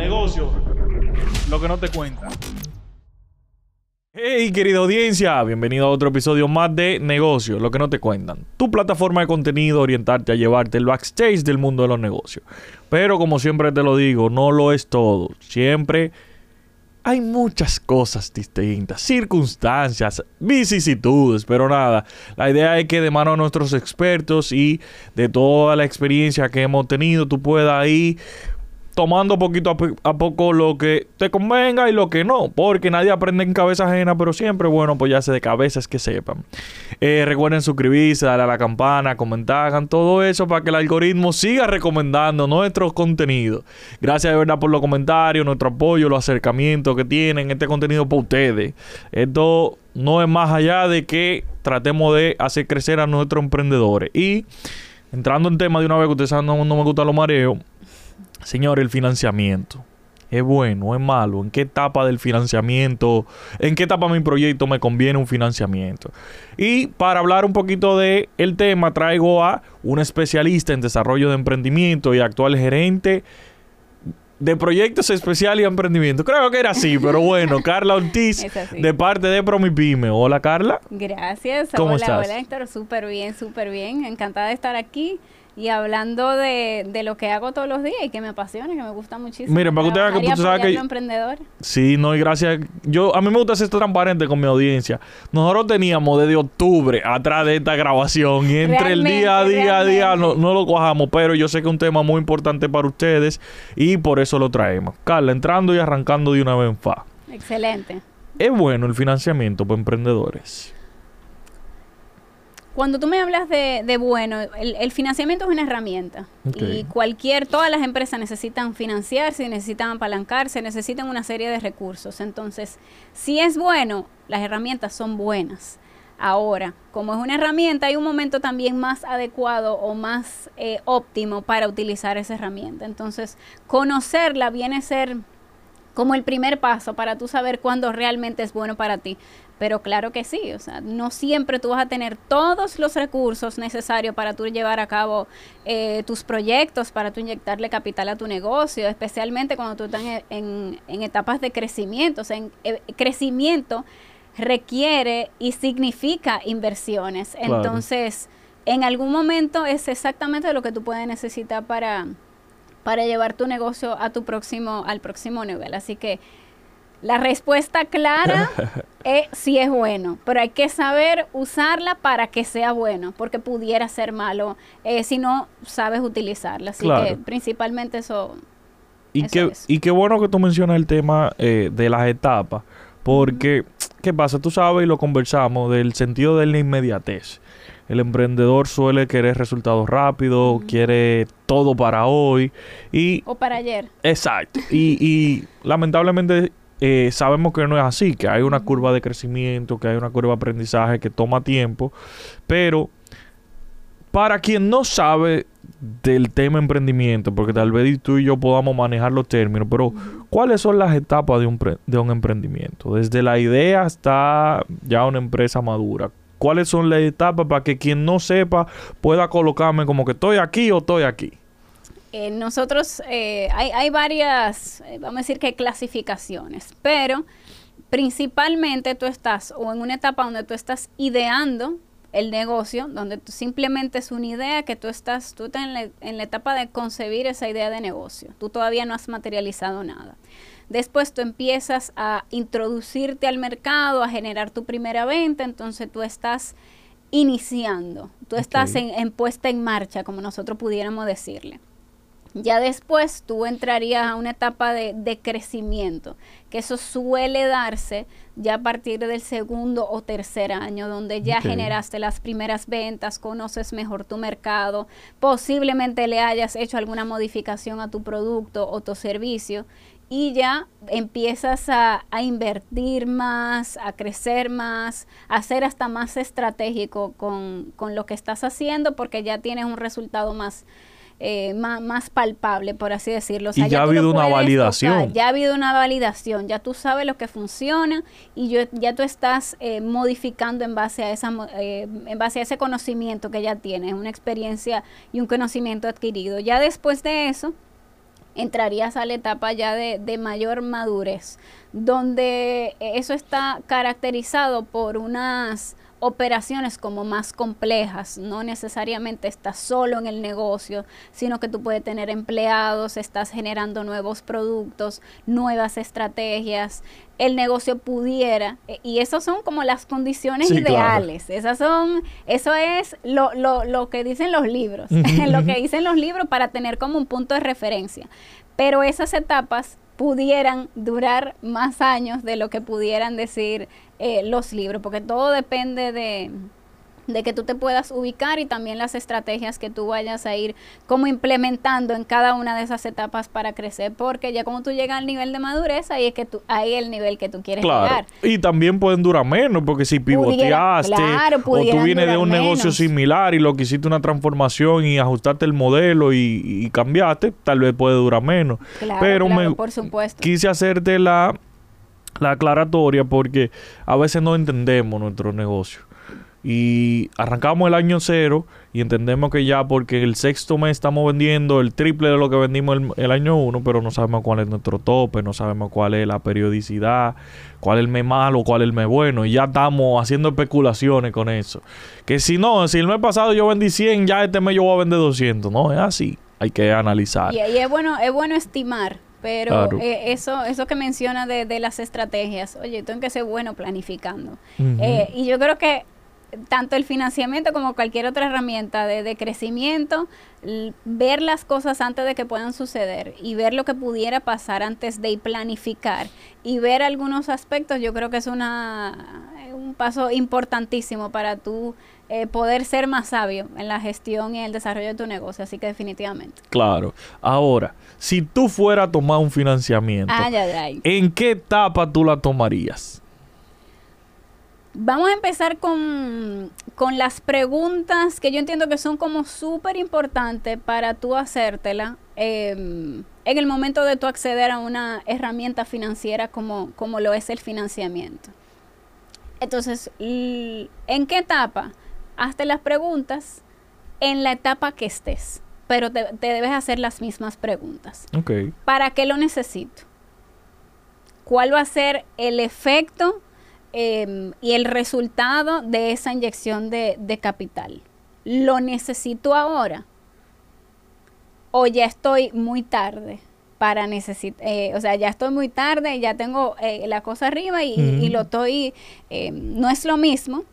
Negocio, lo que no te cuentan. Hey, querida audiencia, bienvenido a otro episodio más de Negocio, lo que no te cuentan. Tu plataforma de contenido, orientarte a llevarte el backstage del mundo de los negocios. Pero como siempre te lo digo, no lo es todo. Siempre hay muchas cosas distintas, circunstancias, vicisitudes, pero nada, la idea es que de mano a nuestros expertos y de toda la experiencia que hemos tenido, tú puedas ir tomando poquito a, poco lo que te convenga y lo que no, porque nadie aprende en cabeza ajena, pero siempre bueno, pues ya sé de cabezas que sepan. Eh, recuerden suscribirse, darle a la campana, comentar, hagan todo eso para que el algoritmo siga recomendando nuestros contenidos. Gracias de verdad por los comentarios, nuestro apoyo, los acercamientos que tienen, este contenido para ustedes. Esto no es más allá de que tratemos de hacer crecer a nuestros emprendedores. Y entrando en tema de una vez que ustedes saben, no, no me gusta los mareos. Señor, el financiamiento. ¿Es bueno? ¿Es malo? ¿En qué etapa del financiamiento? ¿En qué etapa de mi proyecto me conviene un financiamiento? Y para hablar un poquito de el tema, traigo a un especialista en desarrollo de emprendimiento y actual gerente de proyectos especiales y emprendimiento. Creo que era así, pero bueno, Carla Ortiz, de parte de Promipyme. Hola, Carla. Gracias. ¿Cómo hola, estás? hola, Héctor. Súper bien, súper bien. Encantada de estar aquí y hablando de, de, lo que hago todos los días y que me apasiona, que me gusta muchísimo. Miren, para que usted que tú sabes que... emprendedor. Sí, no, y gracias. Yo, a mí me gusta ser transparente con mi audiencia. Nosotros teníamos desde octubre atrás de esta grabación y entre el día a día a día no, no lo cojamos, pero yo sé que es un tema muy importante para ustedes y por eso lo traemos. Carla, entrando y arrancando de una vez en fa. Excelente. ¿Es bueno el financiamiento para emprendedores? Cuando tú me hablas de, bueno, el, financiamiento es una herramienta y cualquier, todas las empresas necesitan financiarse, necesitan apalancarse, necesitan una serie de recursos. Entonces, si es bueno, las herramientas son buenas. Ahora, como es una herramienta, hay un momento también más adecuado o más eh, óptimo para utilizar esa herramienta. Entonces, conocerla viene a ser como el primer paso para tú saber cuándo realmente es bueno para ti. Pero claro que sí, o sea, no siempre tú vas a tener todos los recursos necesarios para tú llevar a cabo eh, tus proyectos, para tú inyectarle capital a tu negocio, especialmente cuando tú estás en, etapas de crecimiento. O sea, en, eh, crecimiento requiere y significa inversiones. Entonces, en algún momento es exactamente lo que tú puedes necesitar para, para llevar tu negocio a tu próximo, al próximo nivel. Así que la respuesta clara es si es bueno, pero hay que saber usarla para que sea bueno, porque pudiera ser malo eh, si no sabes utilizarla. Así que principalmente eso. Y, qué, y qué bueno que tú mencionas el tema eh, de las etapas, porque, ¿qué pasa? Tú sabes y lo conversamos del sentido de la inmediatez. El emprendedor suele querer resultados rápidos, quiere todo para hoy y... O para ayer. Exacto. Y, y lamentablemente eh, sabemos que no es así, que hay una curva de crecimiento, que hay una curva de aprendizaje que toma tiempo, pero para quien no sabe del tema emprendimiento, porque tal vez tú y yo podamos manejar los términos, pero ¿cuáles son las etapas de un, de un emprendimiento? Desde la idea hasta ya una empresa madura. ¿Cuáles son las etapas para que quien no sepa pueda colocarme como que estoy aquí o estoy aquí? Eh, nosotros, eh, hay, hay, varias, eh, vamos a decir que hay clasificaciones, pero principalmente tú estás o en una etapa donde tú estás ideando el negocio, donde simplemente es una idea que tú estás, tú estás en la, en la etapa de concebir esa idea de negocio, tú todavía no has materializado nada. Después tú empiezas a introducirte al mercado, a generar tu primera venta, entonces tú estás iniciando, tú estás en, en puesta en marcha, como nosotros pudiéramos decirle. Ya después tú entrarías a una etapa de, de, crecimiento, que eso suele darse ya a partir del segundo o tercer año, donde ya generaste las primeras ventas, conoces mejor tu mercado, posiblemente le hayas hecho alguna modificación a tu producto o tu servicio y ya empiezas a, a invertir más, a crecer más, a ser hasta más estratégico con, con lo que estás haciendo porque ya tienes un resultado más eh, más, palpable, por así decirlo. y ya, ha habido una validación. ya ha habido una validación, ya tú sabes lo que funciona y yo, ya tú estás eh, modificando en base, a esa, eh, en base a ese conocimiento que ya tienes, una experiencia y un conocimiento adquirido. Ya después de eso, entrarías a la etapa ya de, de, mayor madurez, donde eso está caracterizado por unas operaciones como más complejas, no necesariamente estás solo en el negocio, sino que tú puedes tener empleados, estás generando nuevos productos, nuevas estrategias, el negocio pudiera, e, y esas son como las condiciones ideales, esas son, eso es lo, lo, lo que dicen los libros, lo que dicen los libros para tener como un punto de referencia, pero esas etapas pudieran durar más años de lo que pudieran decir eh, los libros, porque todo depende de, de que tú te puedas ubicar y también las estrategias que tú vayas a ir como implementando en cada una de esas etapas para crecer, porque ya como tú llegas al nivel de madurez, ahí es que tú, ahí el nivel que tú quieres llegar. Y también pueden durar menos, porque si pivoteaste o tú vienes de un negocio similar y lo que hiciste una transformación y ajustaste el modelo y, cambiaste, tal vez puede durar menos. Pero me, por supuesto. quise hacerte la, la aclaratoria porque a veces no entendemos nuestro negocio y arrancamos el año cero y entendemos que ya porque el sexto mes estamos vendiendo el triple de lo que vendimos el, año uno, pero no sabemos cuál es nuestro tope, no sabemos cuál es la periodicidad, cuál es el mes malo, cuál es el mes bueno, y ya estamos haciendo especulaciones con eso. Que si no, si el mes pasado yo vendí 100, ya este mes yo voy a vender 200, no, es así, hay que analizar. Y, es bueno, es bueno estimar. Pero eh, eso, eso que menciona de, las estrategias, oye, tengo que ser bueno planificando. Eh, y yo creo que tanto el financiamiento como cualquier otra herramienta de, crecimiento, ver las cosas antes de que puedan suceder y ver lo que pudiera pasar antes de planificar y ver algunos aspectos, yo creo que es una, un paso importantísimo para tú eh, poder ser más sabio en la gestión y el desarrollo de tu negocio, así que definitivamente. Claro. Ahora, si tú fueras a tomar un financiamiento, ¿en qué etapa tú la tomarías? Vamos a empezar con, las preguntas que yo entiendo que son como súper importantes para tú hacértela em, en el momento de tú acceder a una herramienta financiera como, como lo es el financiamiento. Entonces, ¿en qué etapa? Hazte las preguntas en la etapa que estés, pero te, te debes hacer las mismas preguntas. Okay. ¿Para qué lo necesito? ¿Cuál va a ser el efecto? Em, y el resultado de esa inyección de, capital. ¿Lo necesito ahora? ¿O ya estoy muy tarde? para necesitar, eh, o sea, ya estoy muy tarde, ya tengo eh, la cosa arriba y, lo estoy, em, no es lo mismo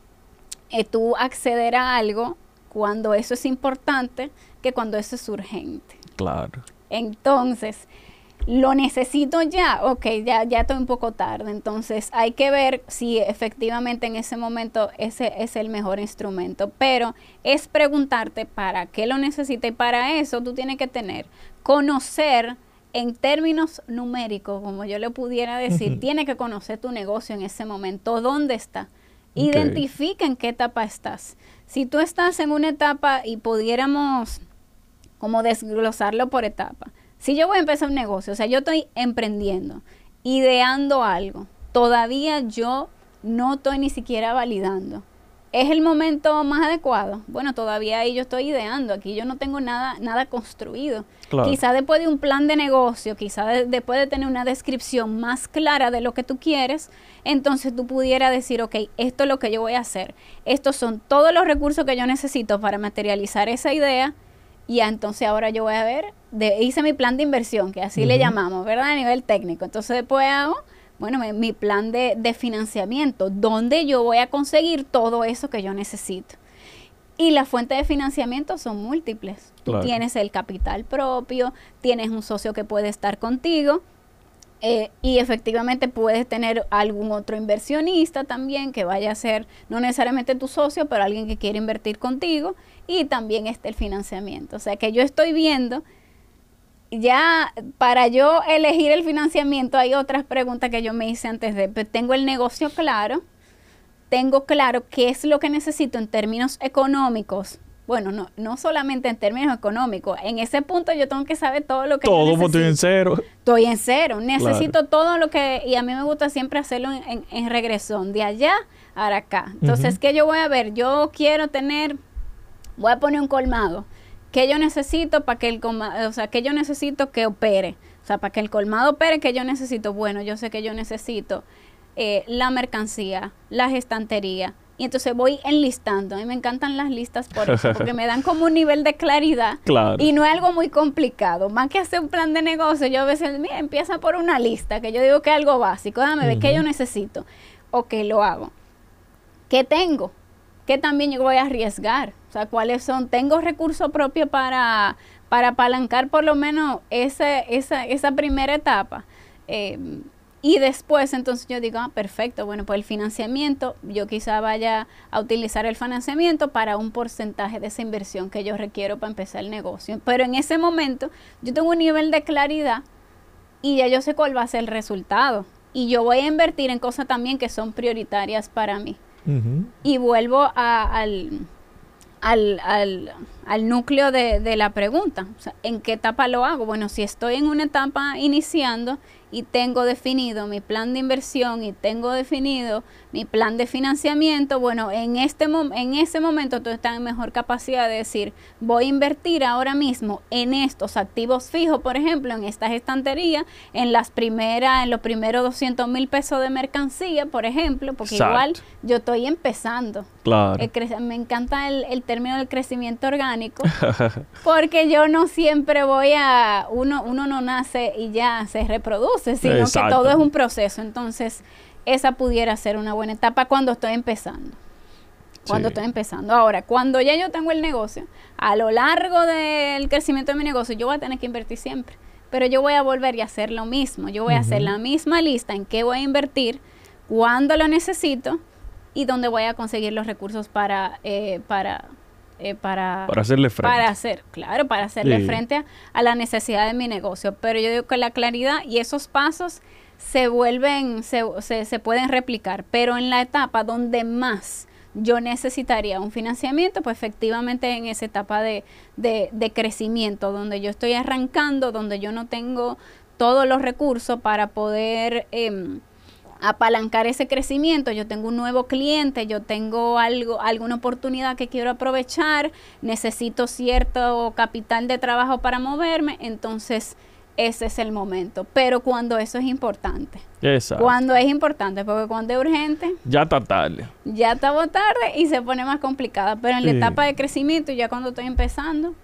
eh, tú acceder a algo cuando eso es importante que cuando eso es urgente. Claro. Entonces, lo necesito ya, ok, ya, ya estoy un poco tarde, entonces hay que ver si efectivamente en ese momento ese es el mejor instrumento, pero es preguntarte para qué lo necesita y para eso tú tienes que tener, conocer en términos numéricos, como yo le pudiera decir, tiene que conocer tu negocio en ese momento, dónde está, identifica en qué etapa estás. Si tú estás en una etapa y pudiéramos como desglosarlo por etapa, si yo voy a empezar un negocio, o sea, yo estoy emprendiendo, ideando algo, todavía yo no estoy ni siquiera validando. ¿Es el momento más adecuado? Bueno, todavía ahí yo estoy ideando, aquí yo no tengo nada, nada construido. Quizá después de un plan de negocio, quizá después de tener una descripción más clara de lo que tú quieres, entonces tú pudieras decir, ok, esto es lo que yo voy a hacer. Estos son todos los recursos que yo necesito para materializar esa idea y entonces ahora yo voy a ver, de, hice mi plan de inversión, que así le llamamos, ¿verdad? A nivel técnico. Entonces después hago, bueno, mi, plan de, de, financiamiento, donde yo voy a conseguir todo eso que yo necesito. Y las fuentes de financiamiento son múltiples. Tú tienes el capital propio, tienes un socio que puede estar contigo, eh, y efectivamente puedes tener algún otro inversionista también que vaya a ser no necesariamente tu socio, pero alguien que quiere invertir contigo. Y también está el financiamiento. O sea que yo estoy viendo, ya para yo elegir el financiamiento hay otras preguntas que yo me hice antes de, pues, tengo el negocio claro, tengo claro qué es lo que necesito en términos económicos bueno, no, no solamente en términos económicos, en ese punto yo tengo que saber todo lo que todo, pues, estoy en cero. Estoy en cero, necesito todo lo que, y a mí me gusta siempre hacerlo en, en, regresión, de allá a acá. Entonces, ¿qué yo voy a ver? Yo quiero tener, voy a poner un colmado, ¿qué yo necesito para que el o sea, qué yo necesito que opere? O sea, para que el colmado opere, ¿qué yo necesito? Bueno, yo sé que yo necesito eh, la mercancía, las estanterías, y entonces voy enlistando. A mí me encantan las listas por eso, porque me dan como un nivel de claridad. Y no es algo muy complicado. Más que hacer un plan de negocio, yo a veces, mira, empieza por una lista, que yo digo que es algo básico. Déjame ver qué yo necesito. Ok, lo hago. ¿Qué tengo? ¿Qué también yo voy a arriesgar? O sea, ¿cuáles son? ¿Tengo recursos propios para, para apalancar por lo menos ese, esa, esa primera etapa? Eh, y después entonces yo digo, ah, perfecto, bueno, pues el financiamiento, yo quizá vaya a utilizar el financiamiento para un porcentaje de esa inversión que yo requiero para empezar el negocio. Pero en ese momento yo tengo un nivel de claridad y ya yo sé cuál va a ser el resultado. Y yo voy a invertir en cosas también que son prioritarias para mí. Y vuelvo al, al, al, al, núcleo de, de la pregunta. O sea, ¿En qué etapa lo hago? Bueno, si estoy en una etapa iniciando, y tengo definido mi plan de inversión y tengo definido mi plan de financiamiento, bueno, en, este en ese momento tú estás en mejor capacidad de decir, voy a invertir ahora mismo en estos activos fijos, por ejemplo, en estas estanterías, en las primeras, en los primeros 200 mil pesos de mercancía, por ejemplo, porque igual yo estoy empezando. Claro. me encanta el, el término del crecimiento orgánico, porque yo no siempre voy a, uno, uno no nace y ya se reproduce sino que todo es un proceso. Entonces, esa pudiera ser una buena etapa cuando estoy empezando. Cuando estoy empezando. Ahora, cuando ya yo tengo el negocio, a lo largo del crecimiento de mi negocio, yo voy a tener que invertir siempre. Pero yo voy a volver y hacer lo mismo. Yo voy a hacer la misma lista en qué voy a invertir, cuándo lo necesito y dónde voy a conseguir los recursos para, eh, para, eh, para, para hacerle frente. Para hacer, claro, para hacerle frente a, la necesidad de mi negocio. Pero yo digo que la claridad y esos pasos se vuelven, se, se, pueden replicar. Pero en la etapa donde más yo necesitaría un financiamiento, pues efectivamente en esa etapa de, de, de crecimiento, donde yo estoy arrancando, donde yo no tengo todos los recursos para poder... Eh, apalancar ese crecimiento, yo tengo un nuevo cliente, yo tengo algo, alguna oportunidad que quiero aprovechar, necesito cierto capital de trabajo para moverme, entonces ese es el momento. Pero cuando eso es importante. Exacto. Cuando es importante, porque cuando es urgente. Ya está tarde. Ya está tarde y se pone más complicada. Pero en la etapa de crecimiento, ya cuando estoy empezando.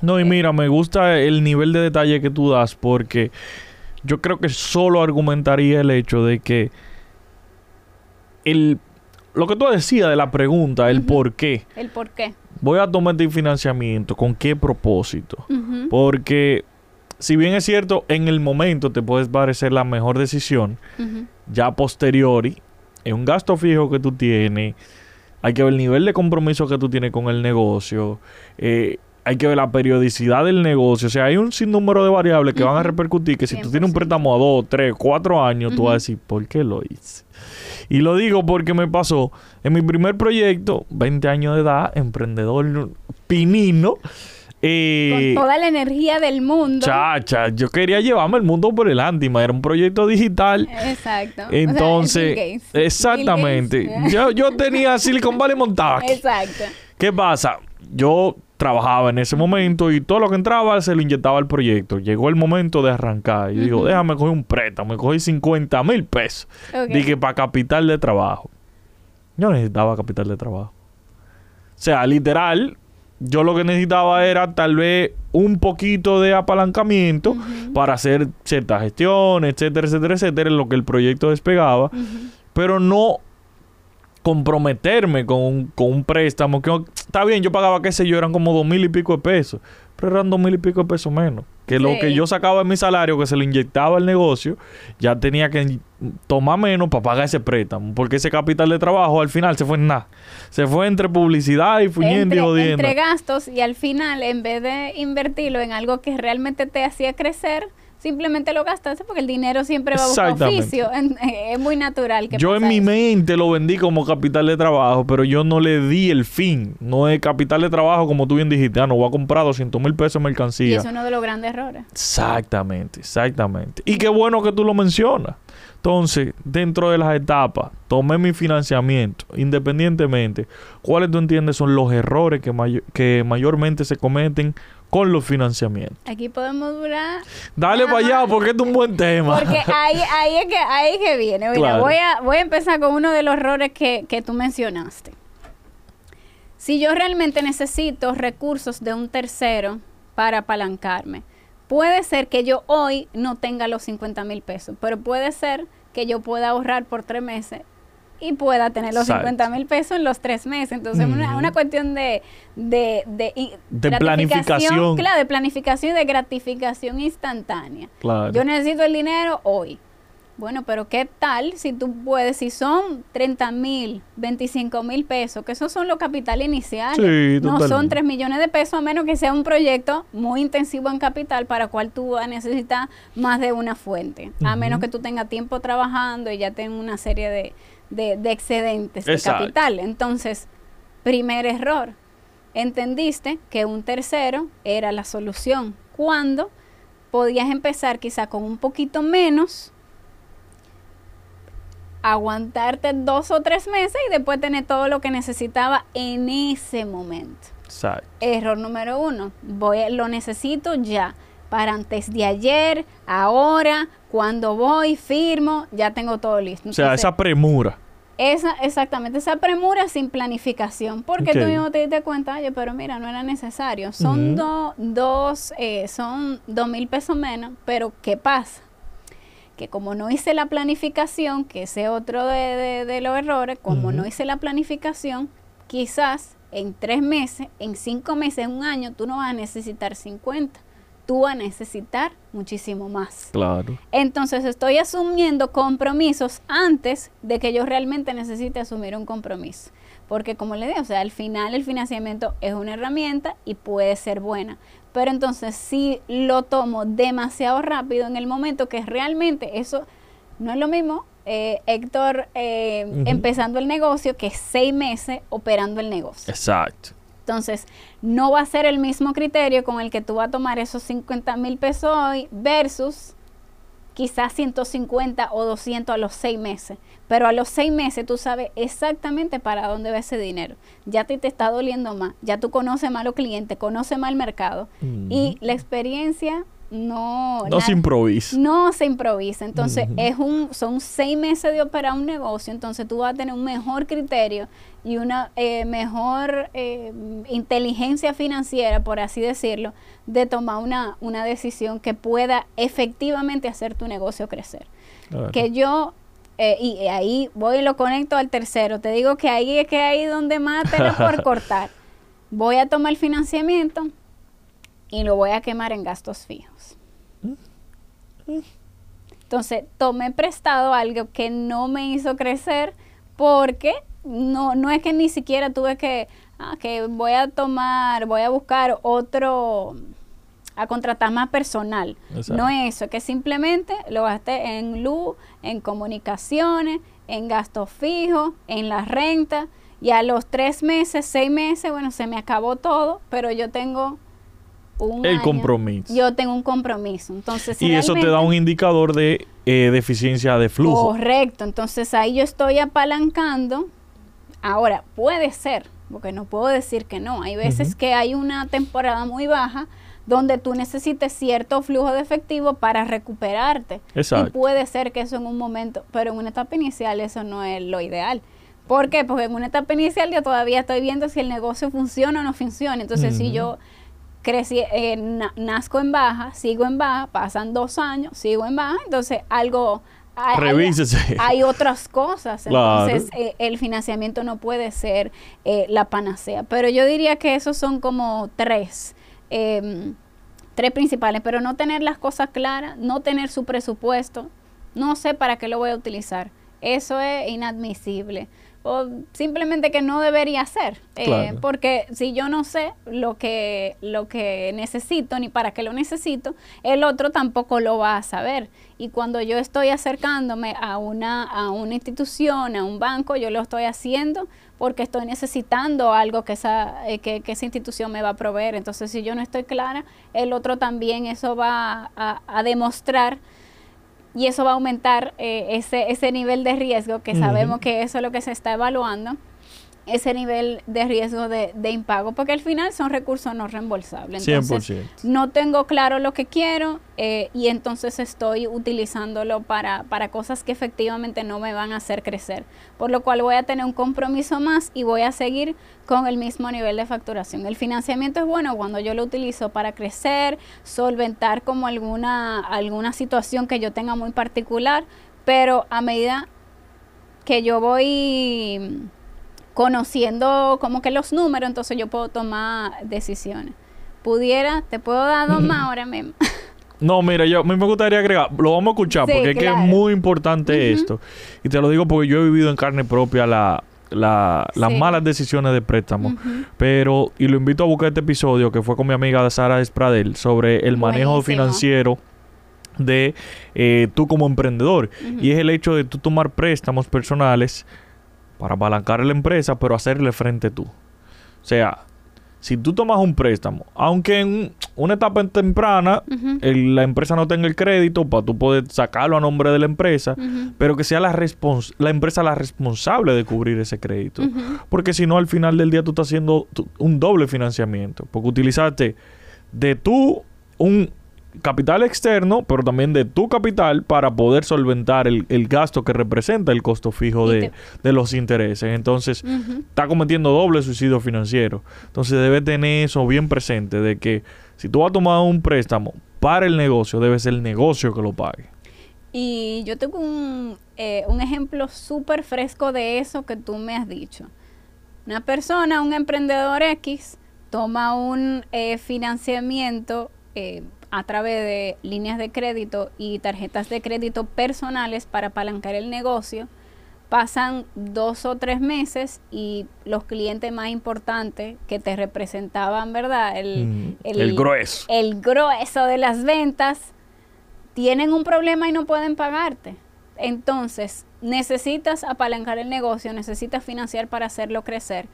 No, y eh, mira, me gusta el nivel de detalle que tú das porque yo creo que solo argumentaría el hecho de que el lo que tú decías de la pregunta, el por qué. El por qué. Voy a tomar este financiamiento, ¿con qué propósito? Porque si bien es cierto, en el momento te puedes parecer la mejor decisión, ya posteriori, es un gasto fijo que tú tienes, hay que ver el nivel de compromiso que tú tienes con el negocio, eh, hay que ver la periodicidad del negocio. O sea, hay un sinnúmero de variables que van a repercutir que si tú tienes un préstamo a dos, tres, cuatro años, tú vas a decir, ¿por qué lo hice? Y lo digo porque me pasó en mi primer proyecto, 20 años de edad, emprendedor pinino. Eh, Con toda la energía del mundo. Chacha, yo quería llevarme el mundo por el ánima. Era un proyecto digital. Exacto. Entonces, exactamente. Yo, yo tenía Silicon Valley montado. Exacto. ¿Qué pasa? Yo trabajaba en ese momento y todo lo que entraba se lo inyectaba al proyecto. Llegó el momento de arrancar. Y digo, déjame coger un préstamo. Me cogí 50 mil pesos. Dije, para capital de trabajo. Yo necesitaba capital de trabajo. O sea, literal, yo lo que necesitaba era tal vez un poquito de apalancamiento para hacer ciertas gestiones, etcétera, etcétera, etcétera, en lo que el proyecto despegaba. Pero no comprometerme con un, con un préstamo. Que está bien, yo pagaba, qué sé yo, eran como dos mil y pico de pesos. Pero eran dos mil y pico de pesos menos. Que lo que yo sacaba de mi salario, que se le inyectaba al negocio, ya tenía que tomar menos para pagar ese préstamo. Porque ese capital de trabajo al final se fue en nada. Se fue entre publicidad y fuñendo y jodiendo. Entre gastos y al final, en vez de invertirlo en algo que realmente te hacía crecer, simplemente lo gastaste porque el dinero siempre va a buscar oficio. Es muy natural que Yo en mi mente lo vendí como capital de trabajo, pero yo no le di el fin. No es capital de trabajo como tú bien dijiste. Ah, no voy a comprar 200 mil pesos en mercancía. Y es uno de los grandes errores. Exactamente, exactamente. Y qué bueno que tú lo mencionas. Entonces, dentro de las etapas, tomé mi financiamiento, independientemente, ¿cuáles tú entiendes son los errores que, que mayormente se cometen con los financiamientos? Aquí podemos durar. Dale para allá, porque es un buen tema. Porque ahí, ahí, es, que, ahí que viene. Mira, voy, a, voy a empezar con uno de los errores que, que tú mencionaste. Si yo realmente necesito recursos de un tercero para apalancarme, puede ser que yo hoy no tenga los 50 mil pesos, pero puede ser que yo pueda ahorrar por tres meses y pueda tener los 50 mil pesos en los tres meses. Entonces, es una, una, cuestión de, de, de, planificación. Claro, de planificación y de gratificación instantánea. Yo necesito el dinero hoy. Bueno, pero ¿qué tal si tú puedes, si son 30 mil, 25 mil pesos, que esos son los capitales iniciales, no son 3 millones de pesos, a menos que sea un proyecto muy intensivo en capital para cual tú vas a necesitar más de una fuente, a menos que tú tengas tiempo trabajando y ya tengas una serie de, de, excedentes de capital. Entonces, primer error, entendiste que un tercero era la solución, cuando podías empezar quizá con un poquito menos, aguantarte dos o tres meses y después tener todo lo que necesitaba en ese momento. Exacto. Error número uno, voy, lo necesito ya, para antes de ayer, ahora, cuando voy, firmo, ya tengo todo listo. o sea, esa premura. Esa, exactamente, esa premura sin planificación, porque tú mismo te diste cuenta, oye, pero mira, no era necesario. Son dos, eh, son dos mil pesos menos, pero ¿qué pasa? que como no hice la planificación, que ese otro de, los errores, como no hice la planificación, quizás en tres meses, en cinco meses, en un año, tú no vas a necesitar 50. Tú vas a necesitar muchísimo más. Claro. Entonces estoy asumiendo compromisos antes de que yo realmente necesite asumir un compromiso. Porque como le digo, o sea, al final el financiamiento es una herramienta y puede ser buena. Pero entonces si lo tomo demasiado rápido en el momento que realmente eso no es lo mismo, eh, Héctor eh, empezando el negocio que seis meses operando el negocio. Exacto. Entonces, no va a ser el mismo criterio con el que tú vas a tomar esos 50 mil pesos hoy versus quizás 150 o 200 a los seis meses. Pero a los seis meses tú sabes exactamente para dónde va ese dinero. Ya te, te está doliendo más, ya tú conoces más a los clientes, conoces más el mercado. Y la experiencia no... No se improvisa. No se improvisa. Entonces, es un, son seis meses de operar un negocio, entonces tú vas a tener un mejor criterio y una eh, mejor eh, inteligencia financiera, por así decirlo, de tomar una, una decisión que pueda efectivamente hacer tu negocio crecer. Que yo eh, y ahí voy y lo conecto al tercero. Te digo que ahí es que ahí donde más tengo por cortar. Voy a tomar el financiamiento y lo voy a quemar en gastos fijos. Entonces, tomé prestado algo que no me hizo crecer porque no, no es que ni siquiera tuve que, ah, que voy a tomar, voy a buscar otro, a contratar más personal. No es eso, que simplemente lo gasté en luz, en comunicaciones, en gastos fijos, en la renta. Y a los tres meses, seis meses, bueno, se me acabó todo, pero yo tengo un el compromiso. Yo tengo un compromiso. Entonces, y eso te da un indicador de eh, deficiencia de flujo. Correcto. Entonces ahí yo estoy apalancando. Ahora, puede ser, porque no puedo decir que no. Hay veces que hay una temporada muy baja donde tú necesites cierto flujo de efectivo para recuperarte. Exacto. Y puede ser que eso en un momento, pero en una etapa inicial eso no es lo ideal. ¿Por qué? Porque en una etapa inicial yo todavía estoy viendo si el negocio funciona o no funciona. Entonces, si yo crecí, eh, nazco en baja, sigo en baja, pasan dos años, sigo en baja, entonces algo... Hay, Hay, otras cosas. Entonces, eh, el financiamiento no puede ser eh, la panacea. Pero yo diría que esos son como tres. Em, tres principales, pero no tener las cosas claras, no tener su presupuesto, no sé para qué lo voy a utilizar. Eso es inadmisible. O simplemente que no debería ser. Eh, porque si yo no sé lo que, lo que necesito ni para qué lo necesito, el otro tampoco lo va a saber. Y cuando yo estoy acercándome a una, a una institución, a un banco, yo lo estoy haciendo porque estoy necesitando algo que esa, eh, que, esa institución me va a proveer. Entonces, si yo no estoy clara, el otro también eso va a, demostrar y eso va a aumentar eh, ese, ese nivel de riesgo que sabemos que eso es lo que se está evaluando ese nivel de riesgo de, de, impago, porque al final son recursos no reembolsables. Entonces, 100%. no tengo claro lo que quiero eh, y entonces estoy utilizándolo para, para cosas que efectivamente no me van a hacer crecer, por lo cual voy a tener un compromiso más y voy a seguir con el mismo nivel de facturación. El financiamiento es bueno cuando yo lo utilizo para crecer, solventar como alguna, alguna situación que yo tenga muy particular, pero a medida que yo voy conociendo como que los números, entonces yo puedo tomar decisiones. Pudiera, te puedo dar dos más ahora mismo. No, mira, yo a mí me gustaría agregar, lo vamos a escuchar porque es que es muy importante esto. Y te lo digo porque yo he vivido en carne propia la, la, las malas decisiones de préstamo. Pero, y lo invito a buscar este episodio que fue con mi amiga Sara Espradel sobre el manejo financiero de eh, tú como emprendedor. Y es el hecho de tú tomar préstamos personales para apalancar la empresa, pero hacerle frente tú. O sea, si tú tomas un préstamo, aunque en una etapa temprana la empresa no tenga el crédito para tú poder sacarlo a nombre de la empresa, pero que sea la, la empresa la responsable de cubrir ese crédito. Porque si no, al final del día tú estás haciendo un doble financiamiento. Porque utilizaste de tú un capital externo, pero también de tu capital para poder solventar el, gasto que representa el costo fijo de, los intereses. Entonces, está cometiendo doble suicidio financiero. Entonces, debe tener eso bien presente, de que si tú vas a tomar un préstamo para el negocio, debe ser el negocio que lo pague. Y yo tengo un, eh, un ejemplo súper fresco de eso que tú me has dicho. Una persona, un emprendedor X, toma un eh, financiamiento eh, a través de líneas de crédito y tarjetas de crédito personales para apalancar el negocio. Pasan dos o tres meses y los clientes más importantes que te representaban, ¿verdad? El, mm, el, grueso. El grueso de las ventas tienen un problema y no pueden pagarte. Entonces, necesitas apalancar el negocio, necesitas financiar para hacerlo crecer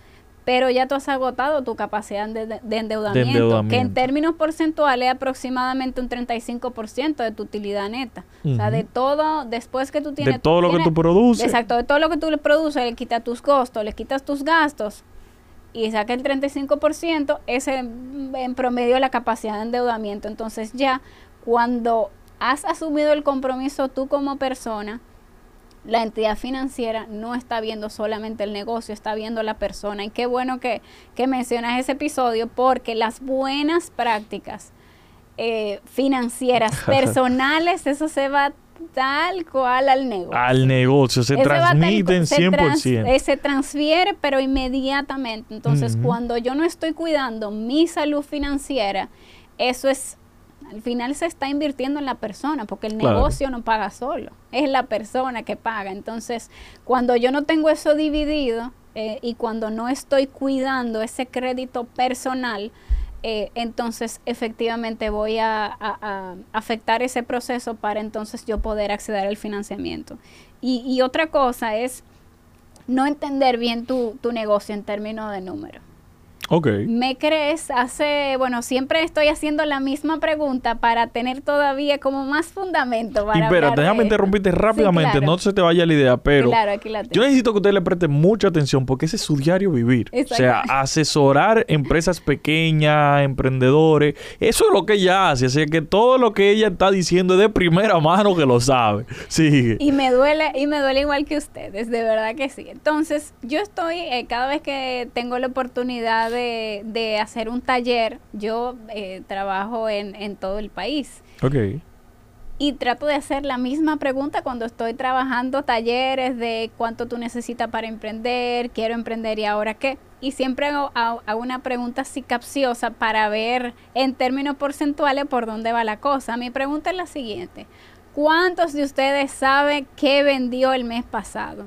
pero ya tú has agotado tu capacidad de, endeudamiento, que en términos porcentuales es aproximadamente un 35% de tu utilidad neta. O sea, de todo, después que tú tienes... De todo lo que tú produces. Exacto, de todo lo que tú le produces, le quitas tus costos, le quitas tus gastos y saca el 35%, ese en promedio la capacidad de endeudamiento. Entonces ya cuando has asumido el compromiso tú como persona, la entidad financiera no está viendo solamente el negocio, está viendo la persona. Y qué bueno que, que mencionas ese episodio porque las buenas prácticas eh, financieras personales, eso se va tal cual al negocio. Al negocio, se transmiten 100%. Se, transfiere, pero inmediatamente. Entonces, cuando yo no estoy cuidando mi salud financiera, eso es al final se está invirtiendo en la persona, porque el negocio no paga solo, es la persona que paga. Entonces, cuando yo no tengo eso dividido eh, y cuando no estoy cuidando ese crédito personal, eh, entonces efectivamente voy a, afectar ese proceso para entonces yo poder acceder al financiamiento. Y, otra cosa es no entender bien tu, tu negocio en términos de números. Ok. ¿Me crees? Hace, bueno, siempre estoy haciendo la misma pregunta para tener todavía como más fundamento para Y pero déjame interrumpirte rápidamente, no se te vaya la idea, pero claro, aquí la yo necesito que usted le preste mucha atención porque ese es su diario vivir. O sea, asesorar empresas pequeñas, emprendedores, eso es lo que ella hace, así que todo lo que ella está diciendo es de primera mano que lo sabe. Sigue. Y me duele, y me duele igual que ustedes, de verdad que sí. Entonces, yo estoy, eh, cada vez que tengo la oportunidad de, hacer un taller, yo eh, trabajo en, en, todo el país. Ok. Y trato de hacer la misma pregunta cuando estoy trabajando talleres de cuánto tú necesitas para emprender, quiero emprender y ahora qué. Y siempre hago, hago una pregunta así capciosa para ver en términos porcentuales por dónde va la cosa. Mi pregunta es la siguiente. ¿Cuántos de ustedes saben qué vendió el mes pasado?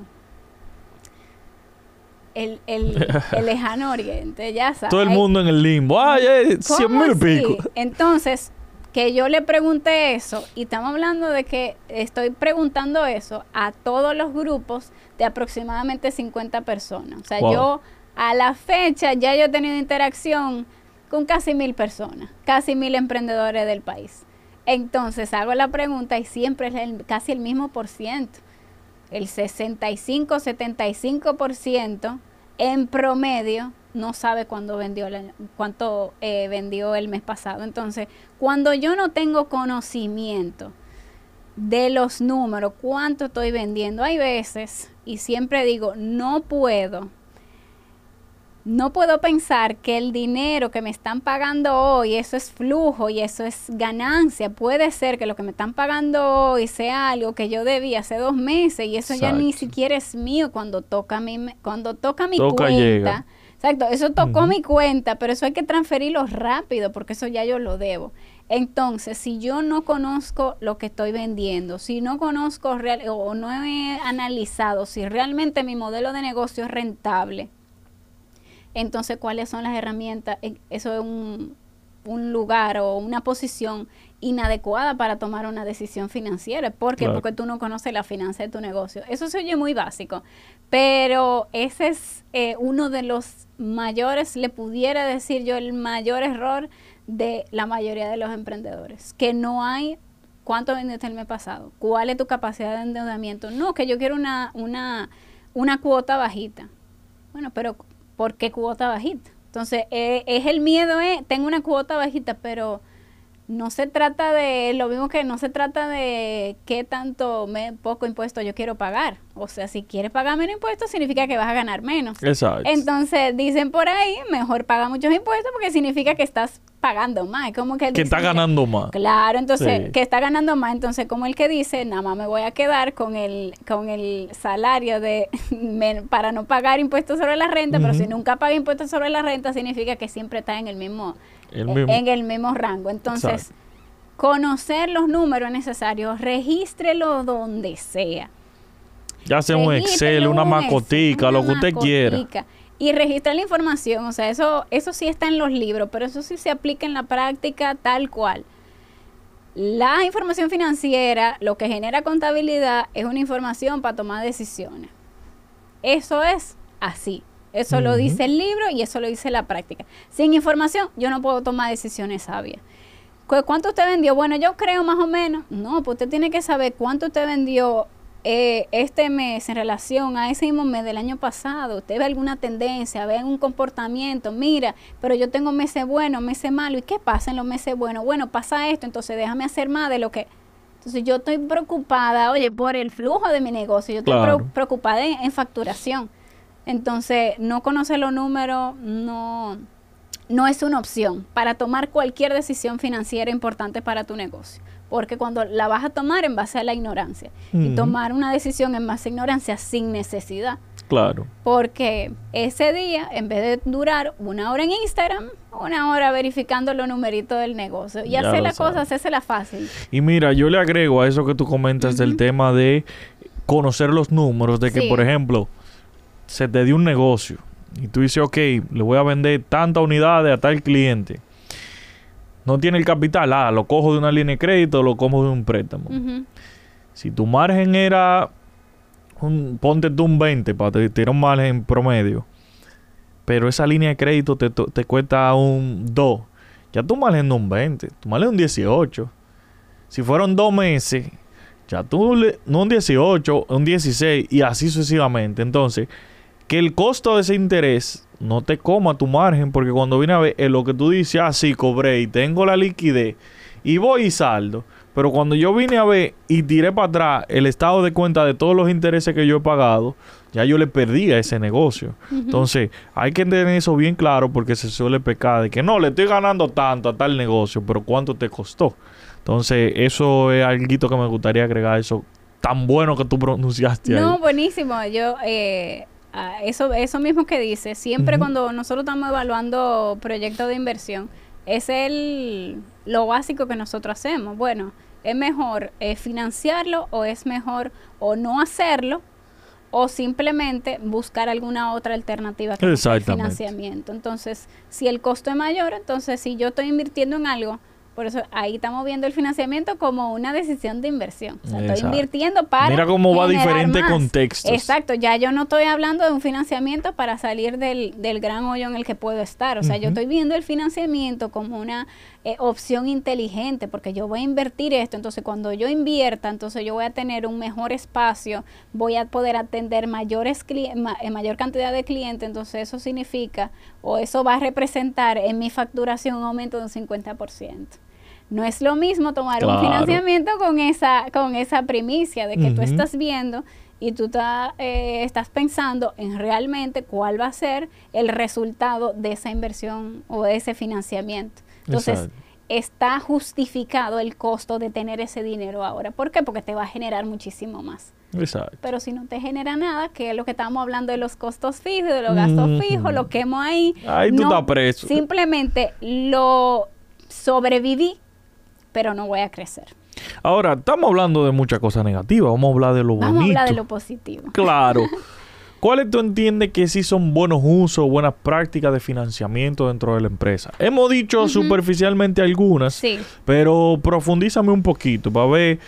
El, el, lejano oriente, ya sabes. Todo el mundo en el limbo. ¡Ay, cien mil pico! Entonces, que yo le pregunté eso, y estamos hablando de que estoy preguntando eso a todos los grupos de aproximadamente 50 personas. O sea, yo a la fecha ya yo he tenido interacción con casi mil personas, casi mil emprendedores del país. Entonces hago la pregunta y siempre es casi el mismo por ciento. El 65-75% en promedio no sabe cuándo vendió cuánto eh, vendió el mes pasado. Entonces, cuando yo no tengo conocimiento de los números, cuánto estoy vendiendo, hay veces, y siempre digo, no puedo no puedo pensar que el dinero que me están pagando hoy, eso es flujo y eso es ganancia. Puede ser que lo que me están pagando hoy sea algo que yo debí hace dos meses y eso ya ni siquiera es mío cuando toca mi, cuando toca mi cuenta. Exacto, eso tocó mi cuenta, pero eso hay que transferirlo rápido porque eso ya yo lo debo. Entonces, si yo no conozco lo que estoy vendiendo, si no conozco real, o no he analizado si realmente mi modelo de negocio es rentable, entonces cuáles son las herramientas. Eso es un, lugar o una posición inadecuada para tomar una decisión financiera. ¿Por qué? Porque tú no conoces la finanza de tu negocio. Eso se oye muy básico, pero ese es eh, uno de los mayores, le pudiera decir yo, el mayor error de la mayoría de los emprendedores, que no hay cuánto vendiste el mes pasado, cuál es tu capacidad de endeudamiento. No, que yo quiero una, una, una cuota bajita. Bueno, pero ¿por qué cuota bajita? Entonces, eh, es el miedo, eh, tengo una cuota bajita, pero no se trata de, lo mismo que no se trata de qué tanto me, poco impuesto yo quiero pagar. O sea, si quieres pagar menos impuestos, significa que vas a ganar menos. Exacto. Entonces, dicen por ahí, mejor paga muchos impuestos porque significa que estás pagando más. Como que, que está ganando más. Claro, entonces, que está ganando más. Entonces, como el que dice, nada más me voy a quedar con el, con el salario de para no pagar impuestos sobre la renta, pero si nunca paga impuestos sobre la renta, significa que siempre está en el mismo, en el mismo rango. Entonces, conocer los números necesarios, regístrelo donde sea. Ya sea un Excel, una macotica, lo que usted quiera y registra la información, o sea, eso, eso sí está en los libros, pero eso sí se aplica en la práctica tal cual. La información financiera, lo que genera contabilidad, es una información para tomar decisiones. Eso es así. Eso lo dice el libro y eso lo dice la práctica. Sin información, yo no puedo tomar decisiones sabias. ¿Cuánto usted vendió? Bueno, yo creo más o menos. No, pues usted tiene que saber cuánto usted vendió eh, este mes en relación a ese mismo mes del año pasado, usted ve alguna tendencia, ve un comportamiento, mira, pero yo tengo meses buenos, meses malos, ¿y qué pasa en los meses buenos? Bueno, pasa esto, entonces déjame hacer más de lo que... Entonces yo estoy preocupada, oye, por el flujo de mi negocio, yo estoy preocupada en, facturación. Entonces, no conocer los números no, no es una opción para tomar cualquier decisión financiera importante para tu negocio. Porque cuando la vas a tomar en base a la ignorancia. Y tomar una decisión en base a ignorancia sin necesidad. Claro. Porque ese día, en vez de durar una hora en Instagram, una hora verificando los numeritos del negocio. Y hacer la cosa, la fácil. Y mira, yo le agrego a eso que tú comentas del tema de conocer los números, de que, por ejemplo, se te dio un negocio y tú dices, ok, le voy a vender tantas unidades a tal cliente no tiene el capital, ah, lo cojo de una línea de crédito, lo cojo de un préstamo. Si tu margen era, un, ponte tú un 20 para tirar un margen promedio, pero esa línea de crédito te, te cuesta un 2, ya tu margen no un 20, tu margen es un 18. Si fueron dos meses, ya tú, no un 18, un 16 y así sucesivamente. Entonces, que el costo de ese interés no te coma tu margen, porque cuando viene a ver lo que tú dices, ah, sí, cobré y tengo la liquidez y voy y saldo. Pero cuando yo vine a ver y tiré para atrás el estado de cuenta de todos los intereses que yo he pagado, ya yo le perdí a ese negocio. Entonces, hay que tener eso bien claro porque se suele pecar de que no, le estoy ganando tanto a tal negocio, pero ¿cuánto te costó? Entonces, eso es algo que me gustaría agregar, eso tan bueno que tú pronunciaste. No, buenísimo. Yo, eh, Ah, eso, eso mismo que dice, siempre cuando nosotros estamos evaluando proyectos de inversión, es el, lo básico que nosotros hacemos. Bueno, ¿es mejor eh, financiarlo o es mejor o no hacerlo? o simplemente buscar alguna otra alternativa que financiamiento. Entonces, si el costo es mayor, entonces si yo estoy invirtiendo en algo por eso ahí estamos viendo el financiamiento como una decisión de inversión. O sea, estoy invirtiendo para. Mira cómo va diferente contextos. Exacto, ya yo no estoy hablando de un financiamiento para salir del, del gran hoyo en el que puedo estar. O sea, yo estoy viendo el financiamiento como una eh, opción inteligente, porque yo voy a invertir esto, entonces cuando yo invierta, entonces yo voy a tener un mejor espacio, voy a poder atender mayores eh, mayor cantidad de clientes, entonces eso significa o eso va a representar en mi facturación un aumento de un 50%. No es lo mismo tomar un financiamiento con esa, con esa primicia de que tú estás viendo y tú eh, estás pensando en realmente cuál va a ser el resultado de esa inversión o de ese financiamiento. Entonces, está justificado el costo de tener ese dinero ahora. ¿Por qué? Porque te va a generar muchísimo más. Exacto. Pero si no te genera nada, que es lo que estamos hablando de los costos fijos, de los gastos fijos, lo quemo ahí. Ahí tú estás preso. Simplemente lo sobreviví, pero no voy a crecer. Ahora, estamos hablando de muchas cosas negativas, vamos a hablar de lo bonito. Vamos a hablar de lo positivo. Claro. ¿Cuáles tú entiendes que sí son buenos usos, buenas prácticas de financiamiento dentro de la empresa? Hemos dicho superficialmente algunas, sí. pero profundízame un poquito para ver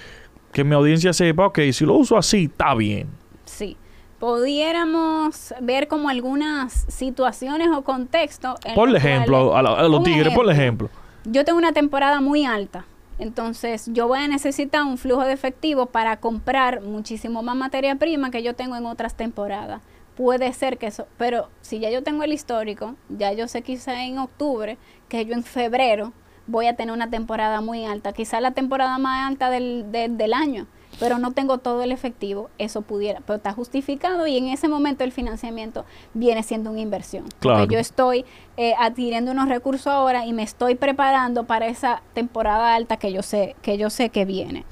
que mi audiencia sepa, ok, si lo uso así, está bien. Sí. Pudiéramos ver como algunas situaciones o contextos. Por ejemplo, a, los tigres, por ejemplo. Yo tengo una temporada muy alta entonces, yo voy a necesitar un flujo de efectivo para comprar muchísimo más materia prima que yo tengo en otras temporadas. Puede ser que eso, pero si ya yo tengo el histórico, ya yo sé quizá en octubre, que yo en febrero voy a tener una temporada muy alta, quizá la temporada más alta del, del año pero no tengo todo el efectivo, eso pudiera, pero está justificado y en ese momento el financiamiento viene siendo una inversión. Porque yo estoy eh, adquiriendo unos recursos ahora y me estoy preparando para esa temporada alta que yo sé que, yo sé que viene.